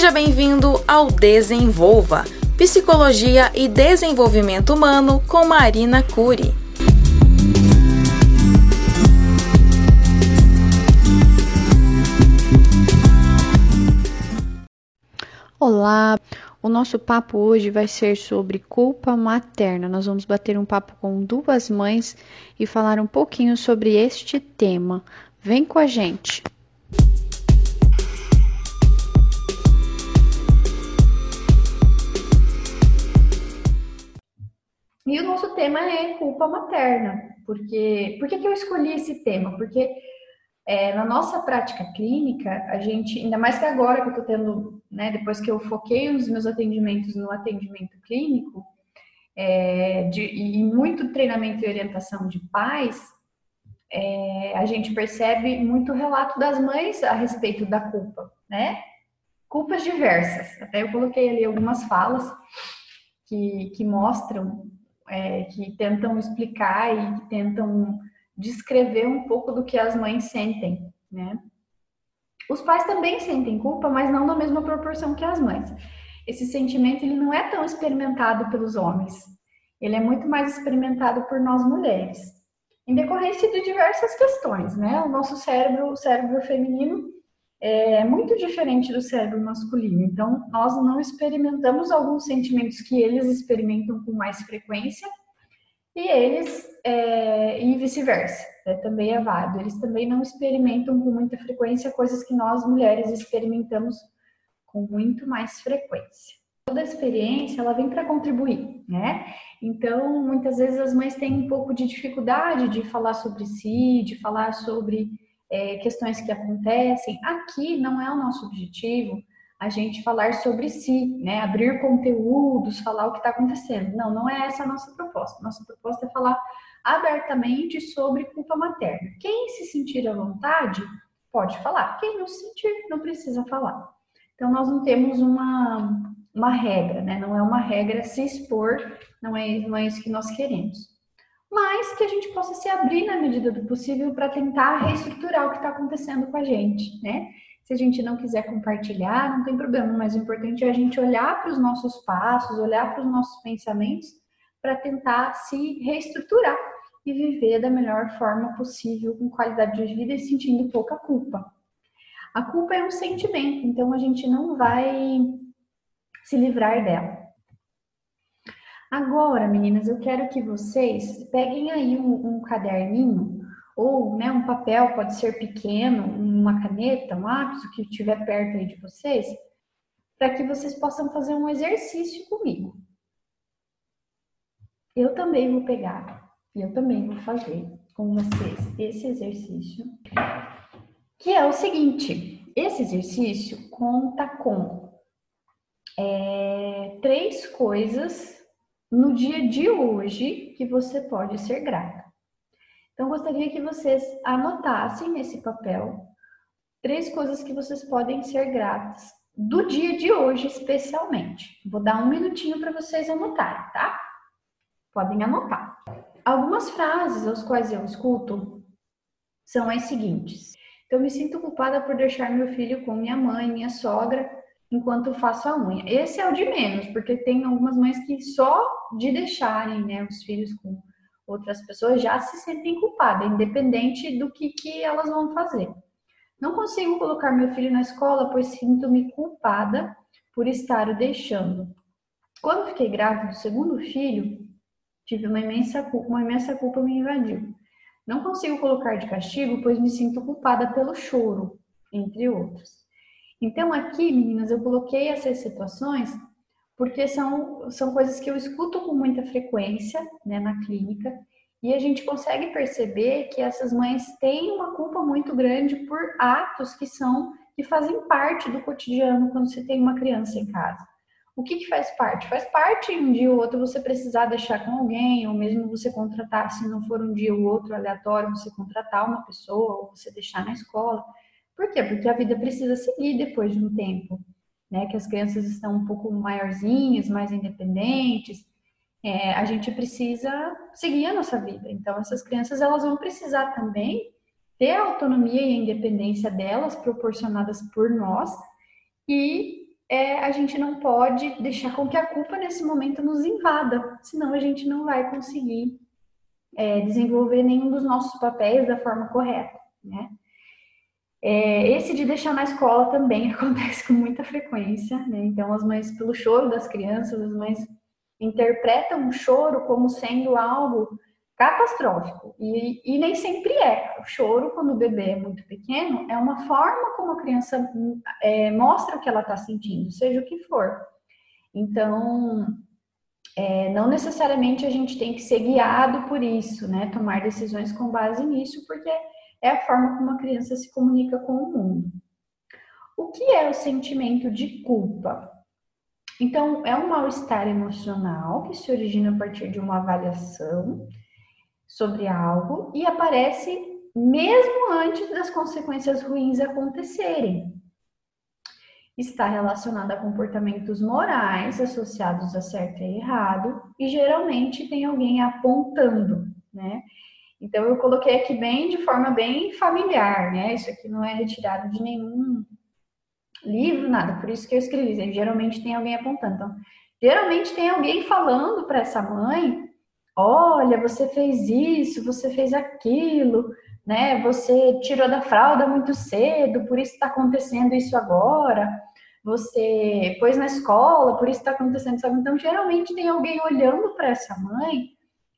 Seja bem-vindo ao Desenvolva, Psicologia e Desenvolvimento Humano com Marina Cury. Olá, o nosso papo hoje vai ser sobre culpa materna. Nós vamos bater um papo com duas mães e falar um pouquinho sobre este tema. Vem com a gente! E o nosso tema é culpa materna. Porque, por que, que eu escolhi esse tema? Porque é, na nossa prática clínica, a gente, ainda mais que agora que eu estou tendo, né, depois que eu foquei os meus atendimentos no atendimento clínico, é, de, e muito treinamento e orientação de pais, é, a gente percebe muito relato das mães a respeito da culpa, né? Culpas diversas. Até eu coloquei ali algumas falas que, que mostram, é, que tentam explicar e tentam descrever um pouco do que as mães sentem, né? Os pais também sentem culpa, mas não na mesma proporção que as mães. Esse sentimento ele não é tão experimentado pelos homens. Ele é muito mais experimentado por nós mulheres. Em decorrência de diversas questões, né? O nosso cérebro, o cérebro feminino, é muito diferente do cérebro masculino. Então, nós não experimentamos alguns sentimentos que eles experimentam com mais frequência e eles, é, e vice-versa, né, também é válido. Eles também não experimentam com muita frequência coisas que nós mulheres experimentamos com muito mais frequência. Toda experiência, ela vem para contribuir, né? Então, muitas vezes as mães têm um pouco de dificuldade de falar sobre si, de falar sobre é, questões que acontecem. Aqui não é o nosso objetivo a gente falar sobre si, né? Abrir conteúdos, falar o que está acontecendo. Não, não é essa a nossa proposta. Nossa proposta é falar abertamente sobre culpa materna. Quem se sentir à vontade pode falar. Quem não se sentir não precisa falar. Então nós não temos uma, uma regra, né? Não é uma regra se expor, não é, não é isso que nós queremos. Mas que a gente possa se abrir na medida do possível para tentar reestruturar o que está acontecendo com a gente, né? Se a gente não quiser compartilhar, não tem problema, mas o importante é a gente olhar para os nossos passos, olhar para os nossos pensamentos, para tentar se reestruturar e viver da melhor forma possível, com qualidade de vida e sentindo pouca culpa. A culpa é um sentimento, então a gente não vai se livrar dela. Agora, meninas, eu quero que vocês peguem aí um, um caderninho ou né, um papel, pode ser pequeno, uma caneta, um lápis, o que estiver perto aí de vocês, para que vocês possam fazer um exercício comigo. Eu também vou pegar, eu também vou fazer com vocês esse exercício, que é o seguinte: esse exercício conta com é, três coisas no dia de hoje que você pode ser grata. Então, gostaria que vocês anotassem nesse papel três coisas que vocês podem ser gratas do dia de hoje, especialmente. Vou dar um minutinho para vocês anotarem, tá? Podem anotar. Algumas frases aos quais eu escuto são as seguintes: Então, me sinto culpada por deixar meu filho com minha mãe, minha sogra, enquanto faço a unha. Esse é o de menos, porque tem algumas mães que só de deixarem né, os filhos com outras pessoas já se sentem culpadas, independente do que, que elas vão fazer. Não consigo colocar meu filho na escola, pois sinto-me culpada por estar o deixando. Quando fiquei grávida do segundo filho, tive uma imensa culpa, uma imensa culpa me invadiu. Não consigo colocar de castigo, pois me sinto culpada pelo choro, entre outros. Então aqui, meninas, eu coloquei essas situações porque são, são coisas que eu escuto com muita frequência né, na clínica e a gente consegue perceber que essas mães têm uma culpa muito grande por atos que são que fazem parte do cotidiano quando você tem uma criança em casa. O que, que faz parte? Faz parte um dia ou outro você precisar deixar com alguém, ou mesmo você contratar, se não for um dia ou outro aleatório, você contratar uma pessoa, ou você deixar na escola. Por quê? Porque a vida precisa seguir depois de um tempo né, que as crianças estão um pouco maiorzinhas, mais independentes, é, a gente precisa seguir a nossa vida. Então, essas crianças elas vão precisar também ter a autonomia e a independência delas proporcionadas por nós e é, a gente não pode deixar com que a culpa nesse momento nos invada, senão a gente não vai conseguir é, desenvolver nenhum dos nossos papéis da forma correta, né? É, esse de deixar na escola também acontece com muita frequência, né? Então, as mães, pelo choro das crianças, as mães interpretam o choro como sendo algo catastrófico. E, e, nem sempre é. O choro, quando o bebê é muito pequeno, é uma forma como a criança é, mostra o que ela está sentindo, seja o que for. Então, é, não necessariamente a gente tem que ser guiado por isso, né? Tomar decisões com base nisso, porque é a forma como a criança se comunica com o mundo. O que é o sentimento de culpa? Então, é um mal-estar emocional que se origina a partir de uma avaliação sobre algo e aparece mesmo antes das consequências ruins acontecerem. Está relacionada a comportamentos morais associados a certo e errado e geralmente tem alguém apontando, né? Então eu coloquei aqui bem de forma bem familiar, né? Isso aqui não é retirado de nenhum livro, nada. Por isso que eu escrevi. Geralmente tem alguém apontando. Então, geralmente tem alguém falando para essa mãe: olha, você fez isso, você fez aquilo, né? Você tirou da fralda muito cedo, por isso está acontecendo isso agora. Você pôs na escola, por isso está acontecendo isso. Então, geralmente tem alguém olhando para essa mãe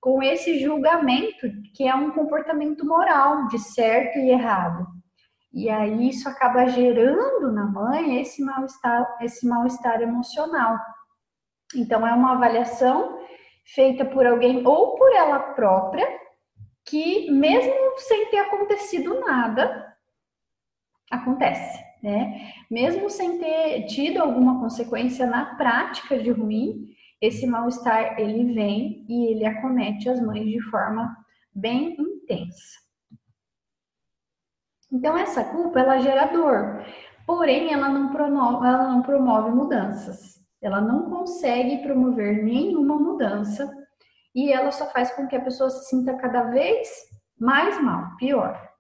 com esse julgamento, que é um comportamento moral de certo e errado. E aí isso acaba gerando na mãe esse mal-estar, esse mal-estar emocional. Então é uma avaliação feita por alguém ou por ela própria, que mesmo sem ter acontecido nada, acontece, né? Mesmo sem ter tido alguma consequência na prática de ruim, esse mal-estar ele vem e ele acomete as mães de forma bem intensa. Então essa culpa ela gera dor, porém ela não promove, ela não promove mudanças. Ela não consegue promover nenhuma mudança e ela só faz com que a pessoa se sinta cada vez mais mal, pior.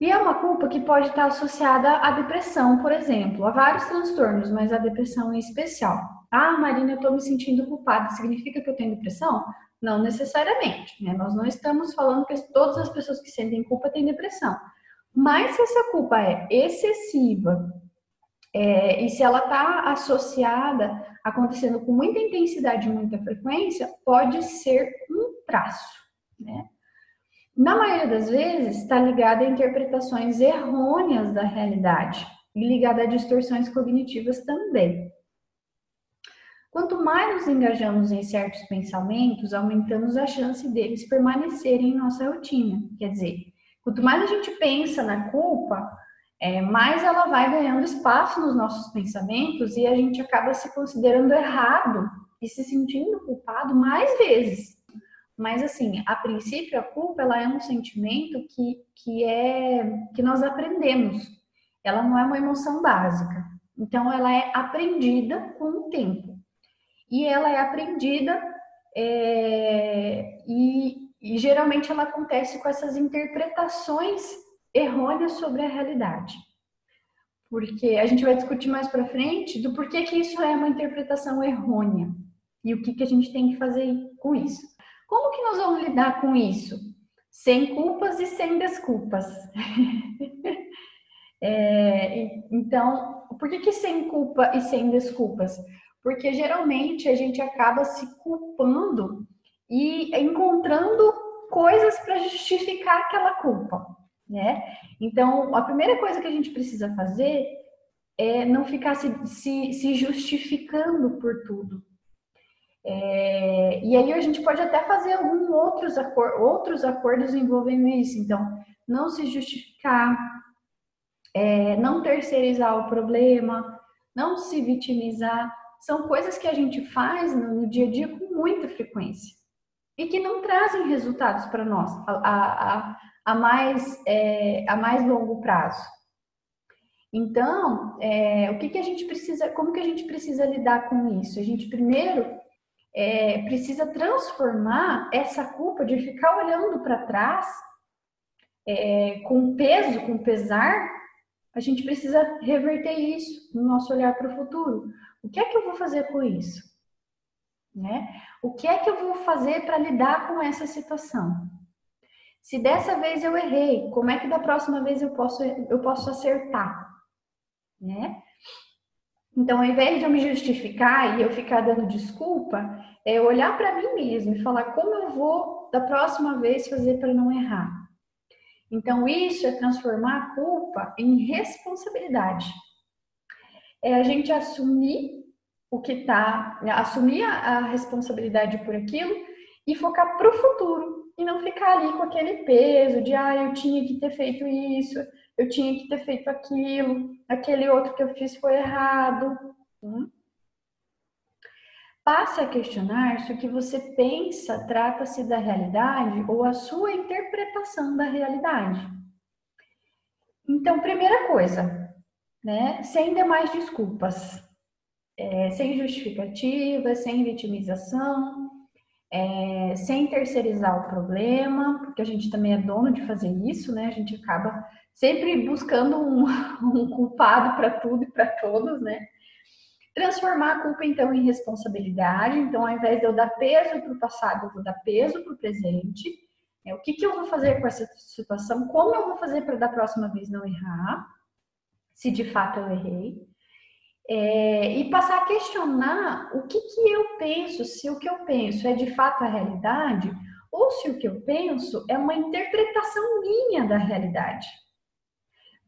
E é uma culpa que pode estar associada à depressão, por exemplo, a vários transtornos, mas a depressão em especial. Ah, Marina, eu estou me sentindo culpada. Significa que eu tenho depressão? Não necessariamente. Né? Nós não estamos falando que todas as pessoas que sentem culpa têm depressão. Mas se essa culpa é excessiva é, e se ela está associada, acontecendo com muita intensidade e muita frequência, pode ser um traço. Né? Na maioria das vezes, está ligada a interpretações errôneas da realidade e ligada a distorções cognitivas também. Quanto mais nos engajamos em certos pensamentos, aumentamos a chance deles permanecerem em nossa rotina. Quer dizer, quanto mais a gente pensa na culpa, é, mais ela vai ganhando espaço nos nossos pensamentos e a gente acaba se considerando errado e se sentindo culpado mais vezes. Mas assim, a princípio a culpa ela é um sentimento que, que é que nós aprendemos. Ela não é uma emoção básica. Então ela é aprendida com o tempo e ela é aprendida é, e, e geralmente ela acontece com essas interpretações errôneas sobre a realidade. Porque a gente vai discutir mais para frente do porquê que isso é uma interpretação errônea e o que, que a gente tem que fazer com isso. Como que nós vamos lidar com isso? Sem culpas e sem desculpas. é, então, por que, que sem culpa e sem desculpas? Porque geralmente a gente acaba se culpando e encontrando coisas para justificar aquela culpa, né? Então, a primeira coisa que a gente precisa fazer é não ficar se, se, se justificando por tudo. É, e aí a gente pode até fazer alguns outros, acor outros acordos envolvendo isso. Então, não se justificar, é, não terceirizar o problema, não se vitimizar, são coisas que a gente faz no dia a dia com muita frequência e que não trazem resultados para nós a, a, a, mais, é, a mais longo prazo. Então, é, o que, que a gente precisa, como que a gente precisa lidar com isso? A gente primeiro é, precisa transformar essa culpa de ficar olhando para trás é, com peso, com pesar, a gente precisa reverter isso no nosso olhar para o futuro. O que é que eu vou fazer com isso? Né? O que é que eu vou fazer para lidar com essa situação? Se dessa vez eu errei, como é que da próxima vez eu posso, eu posso acertar? Né? Então, ao invés de eu me justificar e eu ficar dando desculpa, é olhar para mim mesmo e falar como eu vou da próxima vez fazer para não errar. Então, isso é transformar a culpa em responsabilidade. É a gente assumir o que tá, assumir a, a responsabilidade por aquilo e focar para o futuro e não ficar ali com aquele peso de ah, eu tinha que ter feito isso, eu tinha que ter feito aquilo, aquele outro que eu fiz foi errado. Hum? Passe a questionar se o que você pensa trata-se da realidade ou a sua interpretação da realidade. Então, primeira coisa, né? Sem demais desculpas, é, sem justificativa, sem vitimização, é, sem terceirizar o problema, porque a gente também é dono de fazer isso, né? A gente acaba sempre buscando um, um culpado para tudo e para todos, né? Transformar a culpa, então, em responsabilidade. Então, ao invés de eu dar peso para o passado, eu vou dar peso para o presente. É, o que, que eu vou fazer com essa situação? Como eu vou fazer para da próxima vez não errar? Se de fato eu errei. É, e passar a questionar o que, que eu penso, se o que eu penso é de fato a realidade, ou se o que eu penso é uma interpretação minha da realidade.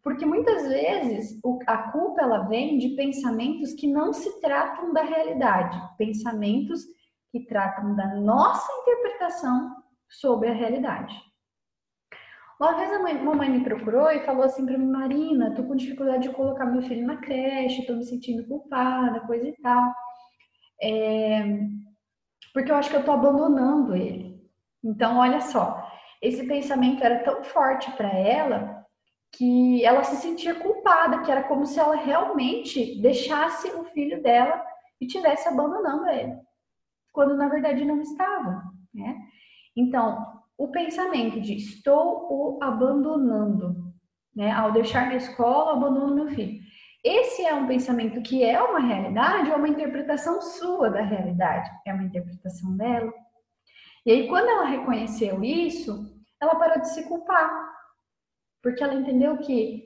Porque muitas vezes a culpa ela vem de pensamentos que não se tratam da realidade, pensamentos que tratam da nossa interpretação sobre a realidade. Uma vez a mãe, mamãe me procurou e falou assim para mim, Marina, tô com dificuldade de colocar meu filho na creche, tô me sentindo culpada, coisa e tal. É... Porque eu acho que eu tô abandonando ele. Então, olha só, esse pensamento era tão forte para ela que ela se sentia culpada, que era como se ela realmente deixasse o filho dela e tivesse abandonando ele, quando na verdade não estava, né? Então, o pensamento de estou o abandonando, né? Ao deixar minha escola, abandono meu filho. Esse é um pensamento que é uma realidade ou é uma interpretação sua da realidade? É uma interpretação dela. E aí, quando ela reconheceu isso, ela parou de se culpar porque ela entendeu que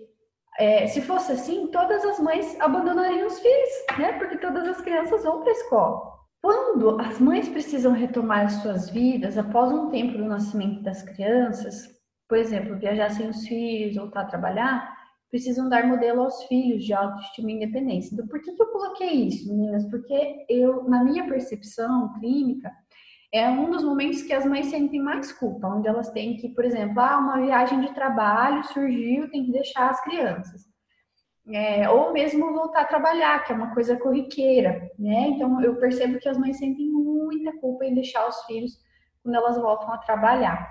é, se fosse assim, todas as mães abandonariam os filhos, né? Porque todas as crianças vão para a escola. Quando as mães precisam retomar as suas vidas após um tempo do nascimento das crianças, por exemplo, viajar sem os filhos, voltar a trabalhar, precisam dar modelo aos filhos de autoestima e independência. Então, por que, que eu coloquei isso, meninas? Porque eu, na minha percepção clínica, é um dos momentos que as mães sentem mais culpa, onde elas têm que, por exemplo, ah, uma viagem de trabalho surgiu, tem que deixar as crianças. É, ou mesmo voltar a trabalhar, que é uma coisa corriqueira, né? Então eu percebo que as mães sentem muita culpa em deixar os filhos quando elas voltam a trabalhar.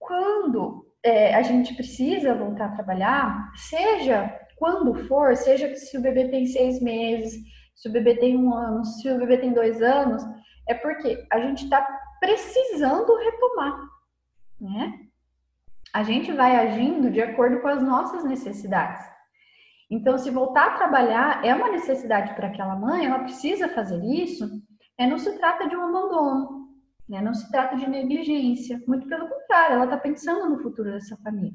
Quando é, a gente precisa voltar a trabalhar, seja quando for, seja se o bebê tem seis meses, se o bebê tem um ano, se o bebê tem dois anos, é porque a gente está precisando retomar, né? A gente vai agindo de acordo com as nossas necessidades. Então, se voltar a trabalhar é uma necessidade para aquela mãe, ela precisa fazer isso, é, não se trata de um abandono, né? não se trata de negligência, muito pelo contrário, ela está pensando no futuro dessa família.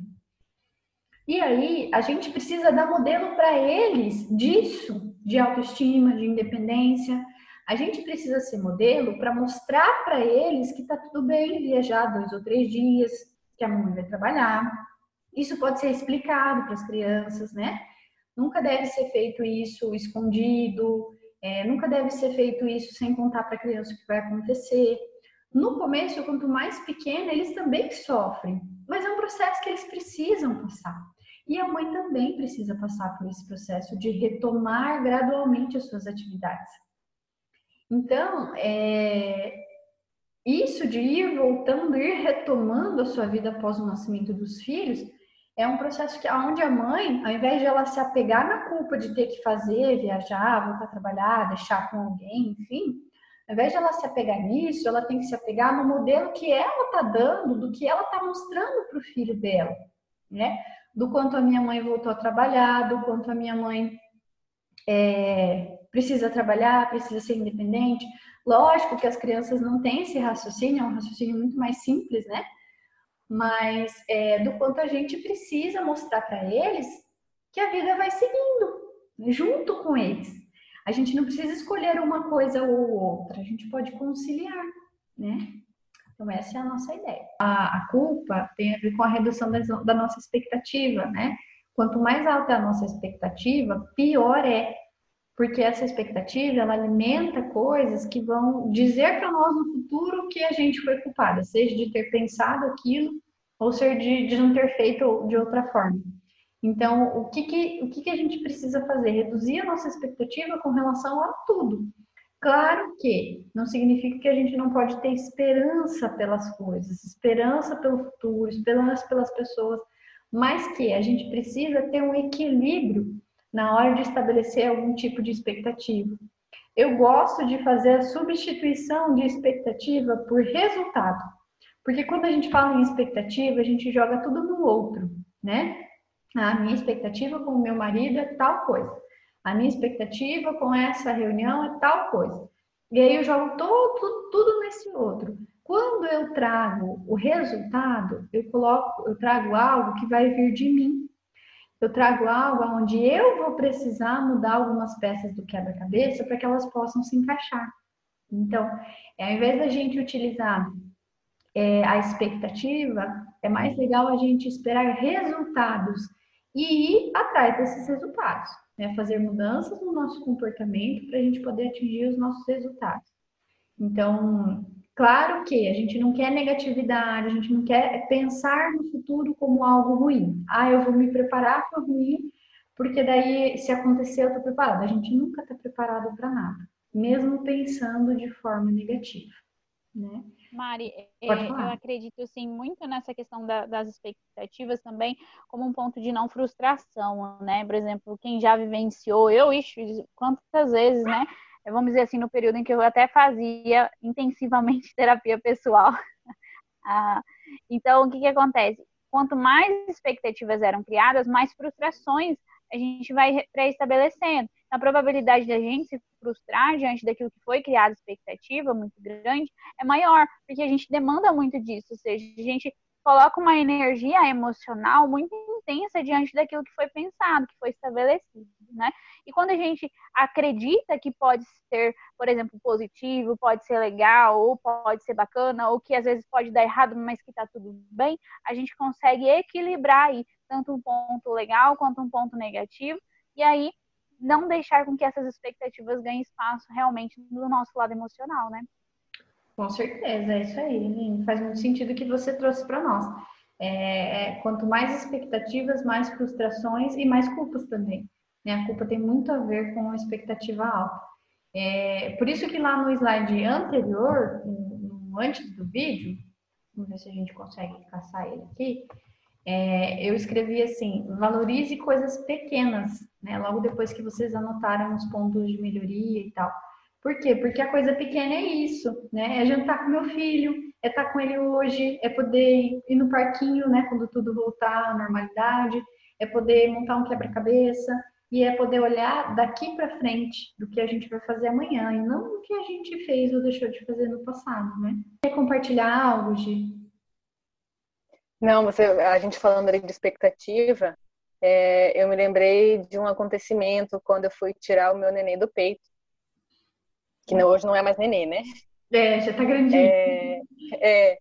E aí, a gente precisa dar modelo para eles disso, de autoestima, de independência, a gente precisa ser modelo para mostrar para eles que está tudo bem viajar dois ou três dias, que a mamãe vai trabalhar. Isso pode ser explicado para as crianças, né? Nunca deve ser feito isso escondido, é, nunca deve ser feito isso sem contar para a criança o que vai acontecer. No começo, quanto mais pequena, eles também sofrem, mas é um processo que eles precisam passar. E a mãe também precisa passar por esse processo de retomar gradualmente as suas atividades. Então, é, isso de ir voltando, ir retomando a sua vida após o nascimento dos filhos, é um processo que onde a mãe, ao invés de ela se apegar na culpa de ter que fazer, viajar, voltar a trabalhar, deixar com alguém, enfim, ao invés de ela se apegar nisso, ela tem que se apegar no modelo que ela está dando, do que ela está mostrando para o filho dela, né? do quanto a minha mãe voltou a trabalhar, do quanto a minha mãe é, precisa trabalhar, precisa ser independente. Lógico que as crianças não têm esse raciocínio, é um raciocínio muito mais simples, né? Mas é, do quanto a gente precisa mostrar para eles que a vida vai seguindo junto com eles. A gente não precisa escolher uma coisa ou outra, a gente pode conciliar, né? Então, essa é a nossa ideia. A, a culpa tem a ver com a redução da, da nossa expectativa, né? Quanto mais alta é a nossa expectativa, pior é. Porque essa expectativa, ela alimenta coisas que vão dizer para nós no futuro que a gente foi culpada, seja de ter pensado aquilo ou ser de, de não ter feito de outra forma. Então, o que, que, o que, que a gente precisa fazer? Reduzir a nossa expectativa com relação a tudo. Claro que não significa que a gente não pode ter esperança pelas coisas, esperança pelo futuro, esperança pelas pessoas, mas que a gente precisa ter um equilíbrio na hora de estabelecer algum tipo de expectativa. Eu gosto de fazer a substituição de expectativa por resultado, porque quando a gente fala em expectativa, a gente joga tudo no outro, né? A minha expectativa com o meu marido é tal coisa. A minha expectativa com essa reunião é tal coisa. E aí eu jogo todo, tudo nesse outro. Quando eu trago o resultado, eu coloco, eu trago algo que vai vir de mim. Eu trago algo onde eu vou precisar mudar algumas peças do quebra-cabeça para que elas possam se encaixar. Então, ao invés da gente utilizar é, a expectativa, é mais legal a gente esperar resultados e ir atrás desses resultados, né? fazer mudanças no nosso comportamento para a gente poder atingir os nossos resultados. Então, claro que a gente não quer negatividade, a gente não quer pensar no futuro como algo ruim. Ah, eu vou me preparar para o ruim, porque daí, se acontecer, eu estou preparada. A gente nunca está preparado para nada, mesmo pensando de forma negativa, né? Mari, é, eu acredito assim muito nessa questão da, das expectativas também como um ponto de não frustração, né? Por exemplo, quem já vivenciou, eu ixi, quantas vezes, né? Vamos dizer assim, no período em que eu até fazia intensivamente terapia pessoal. ah, então, o que, que acontece? Quanto mais expectativas eram criadas, mais frustrações a gente vai pré-estabelecendo a probabilidade da gente se frustrar diante daquilo que foi criado expectativa muito grande é maior, porque a gente demanda muito disso, ou seja, a gente coloca uma energia emocional muito intensa diante daquilo que foi pensado, que foi estabelecido, né? E quando a gente acredita que pode ser, por exemplo, positivo, pode ser legal, ou pode ser bacana, ou que às vezes pode dar errado, mas que tá tudo bem, a gente consegue equilibrar aí tanto um ponto legal quanto um ponto negativo, e aí não deixar com que essas expectativas ganhem espaço realmente no nosso lado emocional, né? Com certeza, é isso aí. Faz muito sentido o que você trouxe para nós. É, é, quanto mais expectativas, mais frustrações e mais culpas também. Né? A culpa tem muito a ver com a expectativa alta. É, por isso que lá no slide anterior, antes do vídeo, vamos ver se a gente consegue caçar ele aqui, é, eu escrevi assim: valorize coisas pequenas, né? Logo depois que vocês anotaram os pontos de melhoria e tal. Por quê? Porque a coisa pequena é isso, né? É jantar com meu filho, é estar com ele hoje, é poder ir no parquinho, né? Quando tudo voltar à normalidade, é poder montar um quebra-cabeça e é poder olhar daqui para frente do que a gente vai fazer amanhã e não do que a gente fez ou deixou de fazer no passado, né? Quer compartilhar algo, Gi? Não, você, a gente falando ali de expectativa, é, eu me lembrei de um acontecimento quando eu fui tirar o meu neném do peito, que não, hoje não é mais neném, né? É, já tá grandinho. É, é,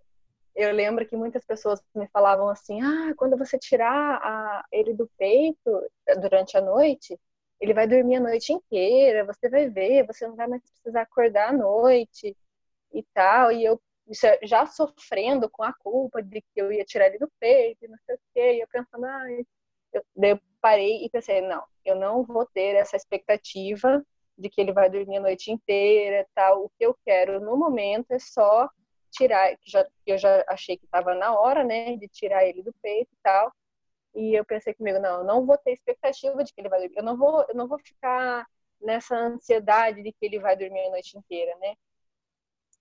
eu lembro que muitas pessoas me falavam assim, ah, quando você tirar a, ele do peito durante a noite, ele vai dormir a noite inteira, você vai ver, você não vai mais precisar acordar à noite e tal. E eu já sofrendo com a culpa de que eu ia tirar ele do peito e não sei o quê, e eu pensando, ah, eu, eu parei e pensei, não, eu não vou ter essa expectativa de que ele vai dormir a noite inteira, tal. O que eu quero no momento é só tirar, que já, eu já achei que estava na hora, né, de tirar ele do peito e tal. E eu pensei comigo, não, eu não vou ter expectativa de que ele vai dormir. Eu não vou, eu não vou ficar nessa ansiedade de que ele vai dormir a noite inteira, né?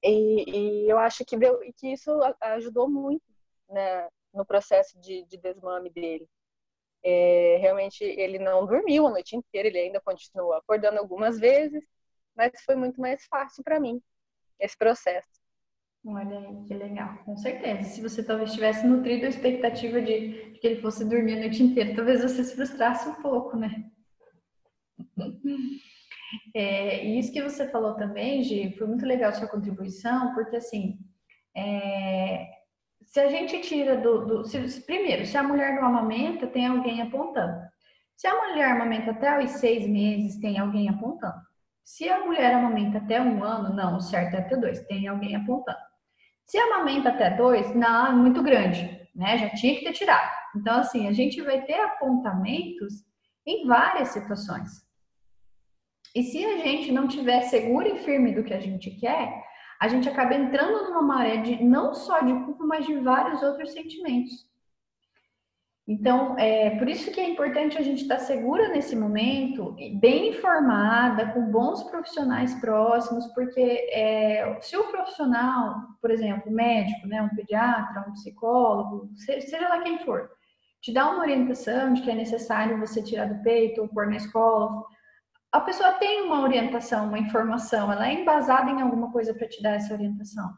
E, e eu acho que, deu, que isso ajudou muito né, no processo de, de desmame dele. É, realmente ele não dormiu a noite inteira, ele ainda continuou acordando algumas vezes, mas foi muito mais fácil para mim esse processo. Olha aí, que legal, com certeza. Se você talvez tivesse nutrido a expectativa de, que ele fosse dormir a noite inteira, talvez você se frustrasse um pouco, né? É, e isso que você falou também, Gi, foi muito legal sua contribuição, porque assim, é, se a gente tira do. do se, primeiro, se a mulher não amamenta, tem alguém apontando. Se a mulher amamenta até os seis meses, tem alguém apontando. Se a mulher amamenta até um ano, não, o certo é até dois, tem alguém apontando. Se amamenta até dois, não, é muito grande, né? Já tinha que ter tirado. Então, assim, a gente vai ter apontamentos em várias situações. E se a gente não tiver seguro e firme do que a gente quer, a gente acaba entrando numa maré de não só de culpa, mas de vários outros sentimentos. Então, é por isso que é importante a gente estar segura nesse momento, bem informada, com bons profissionais próximos, porque é, se o profissional, por exemplo, médico, né, um pediatra, um psicólogo, seja lá quem for, te dá uma orientação de que é necessário você tirar do peito ou pôr na escola, a pessoa tem uma orientação, uma informação, ela é embasada em alguma coisa para te dar essa orientação.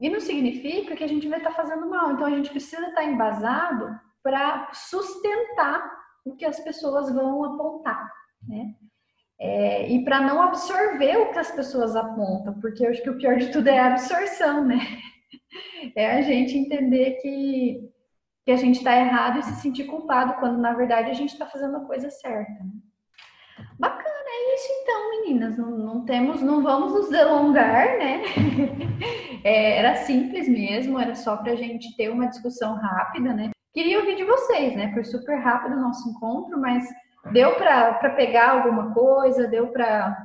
E não significa que a gente vai estar tá fazendo mal. Então a gente precisa estar tá embasado para sustentar o que as pessoas vão apontar, né? É, e para não absorver o que as pessoas apontam, porque eu acho que o pior de tudo é a absorção, né? É a gente entender que, que a gente está errado e se sentir culpado, quando na verdade a gente está fazendo a coisa certa. Né? Bacana, é isso então, meninas. Não, não temos, não vamos nos delongar, né? É, era simples mesmo, era só para a gente ter uma discussão rápida, né? Queria ouvir de vocês, né? Foi super rápido o nosso encontro, mas deu para pegar alguma coisa, deu para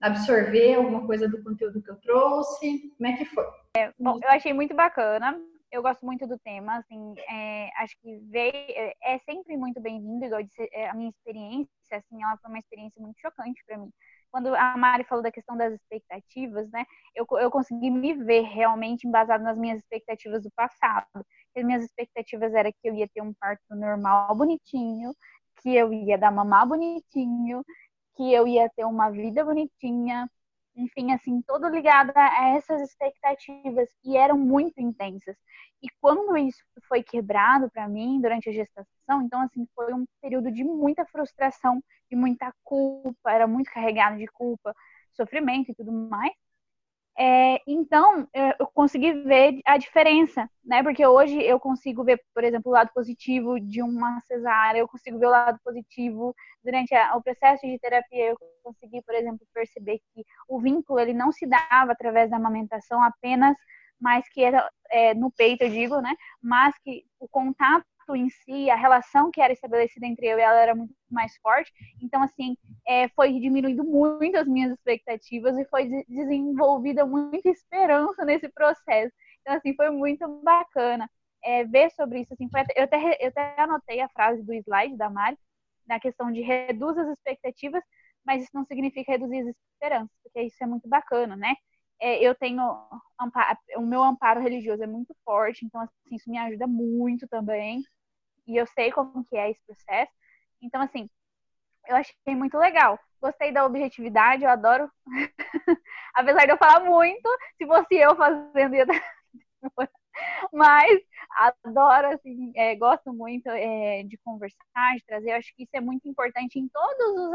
absorver alguma coisa do conteúdo que eu trouxe? Como é que foi? É, bom, eu achei muito bacana eu gosto muito do tema, assim, é, acho que veio, é, é sempre muito bem-vindo, igual disse, é, a minha experiência, assim, ela foi uma experiência muito chocante para mim. Quando a Mari falou da questão das expectativas, né, eu, eu consegui me ver realmente embasado nas minhas expectativas do passado. As minhas expectativas era que eu ia ter um parto normal, bonitinho, que eu ia dar mamar bonitinho, que eu ia ter uma vida bonitinha, enfim, assim, todo ligado a essas expectativas e eram muito intensas. E quando isso foi quebrado para mim durante a gestação, então assim, foi um período de muita frustração, de muita culpa, era muito carregado de culpa, sofrimento e tudo mais. É, então, eu consegui ver a diferença, né? Porque hoje eu consigo ver, por exemplo, o lado positivo de uma cesárea, eu consigo ver o lado positivo durante a, o processo de terapia, eu consegui, por exemplo, perceber que o vínculo ele não se dava através da amamentação apenas, mas que era é, no peito, eu digo, né? Mas que o contato em si, a relação que era estabelecida entre eu e ela era muito mais forte. Então, assim, é, foi diminuindo muito as minhas expectativas e foi desenvolvida muita esperança nesse processo. Então, assim, foi muito bacana é, ver sobre isso. Assim, eu, até, eu até anotei a frase do slide da Mari, na questão de reduz as expectativas, mas isso não significa reduzir as esperanças, porque isso é muito bacana, né? É, eu tenho o meu amparo religioso é muito forte, então assim, isso me ajuda muito também e eu sei como que é esse processo. Então, assim, eu achei muito legal. Gostei da objetividade, eu adoro. Apesar de eu falar muito, se fosse eu fazendo, ia dar... Mas adoro, assim, é, gosto muito é, de conversar, de trazer. Eu acho que isso é muito importante em todos os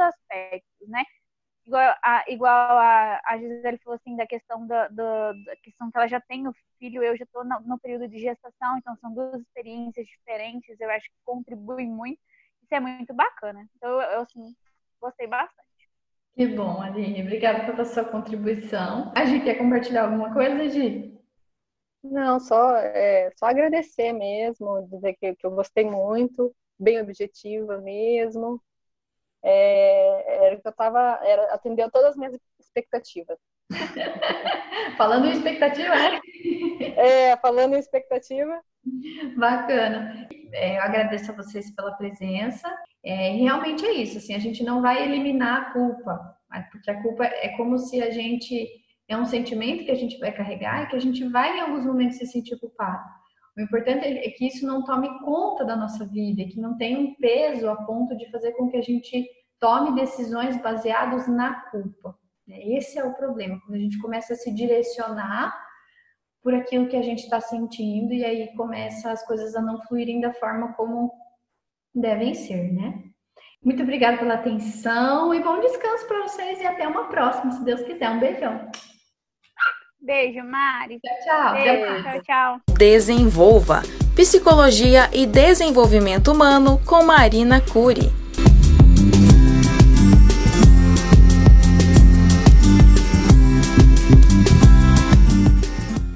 a, igual a, a Gisele falou assim da questão da, da, da questão que ela já tem o filho, eu já estou no, no, período de gestação, então são duas experiências diferentes, eu acho que contribui muito, isso é muito bacana. Então eu, eu assim, gostei bastante. Que bom, Aline, obrigada pela sua contribuição. A Gi quer compartilhar alguma coisa, Gi? Não, só, é, só agradecer mesmo, dizer que, que eu gostei muito, bem objetiva mesmo, é, era que eu estava, era atendeu todas as minhas expectativas. falando em expectativa, né? É, falando em expectativa. Bacana. É, eu agradeço a vocês pela presença. É, realmente é isso, assim, a gente não vai eliminar a culpa, porque a culpa é como se a gente é um sentimento que a gente vai carregar e que a gente vai em alguns momentos se sentir culpado. O importante é que isso não tome conta da nossa vida, que não tenha um peso a ponto de fazer com que a gente tome decisões baseadas na culpa. Esse é o problema, quando a gente começa a se direcionar por aquilo que a gente está sentindo e aí começa as coisas a não fluírem da forma como devem ser, né? Muito obrigada pela atenção e bom descanso para vocês e até uma próxima, se Deus quiser. Um beijão. Beijo, Mari. Tchau, tchau. Beijo, tchau, tchau. Desenvolva Psicologia e Desenvolvimento Humano com Marina Cury.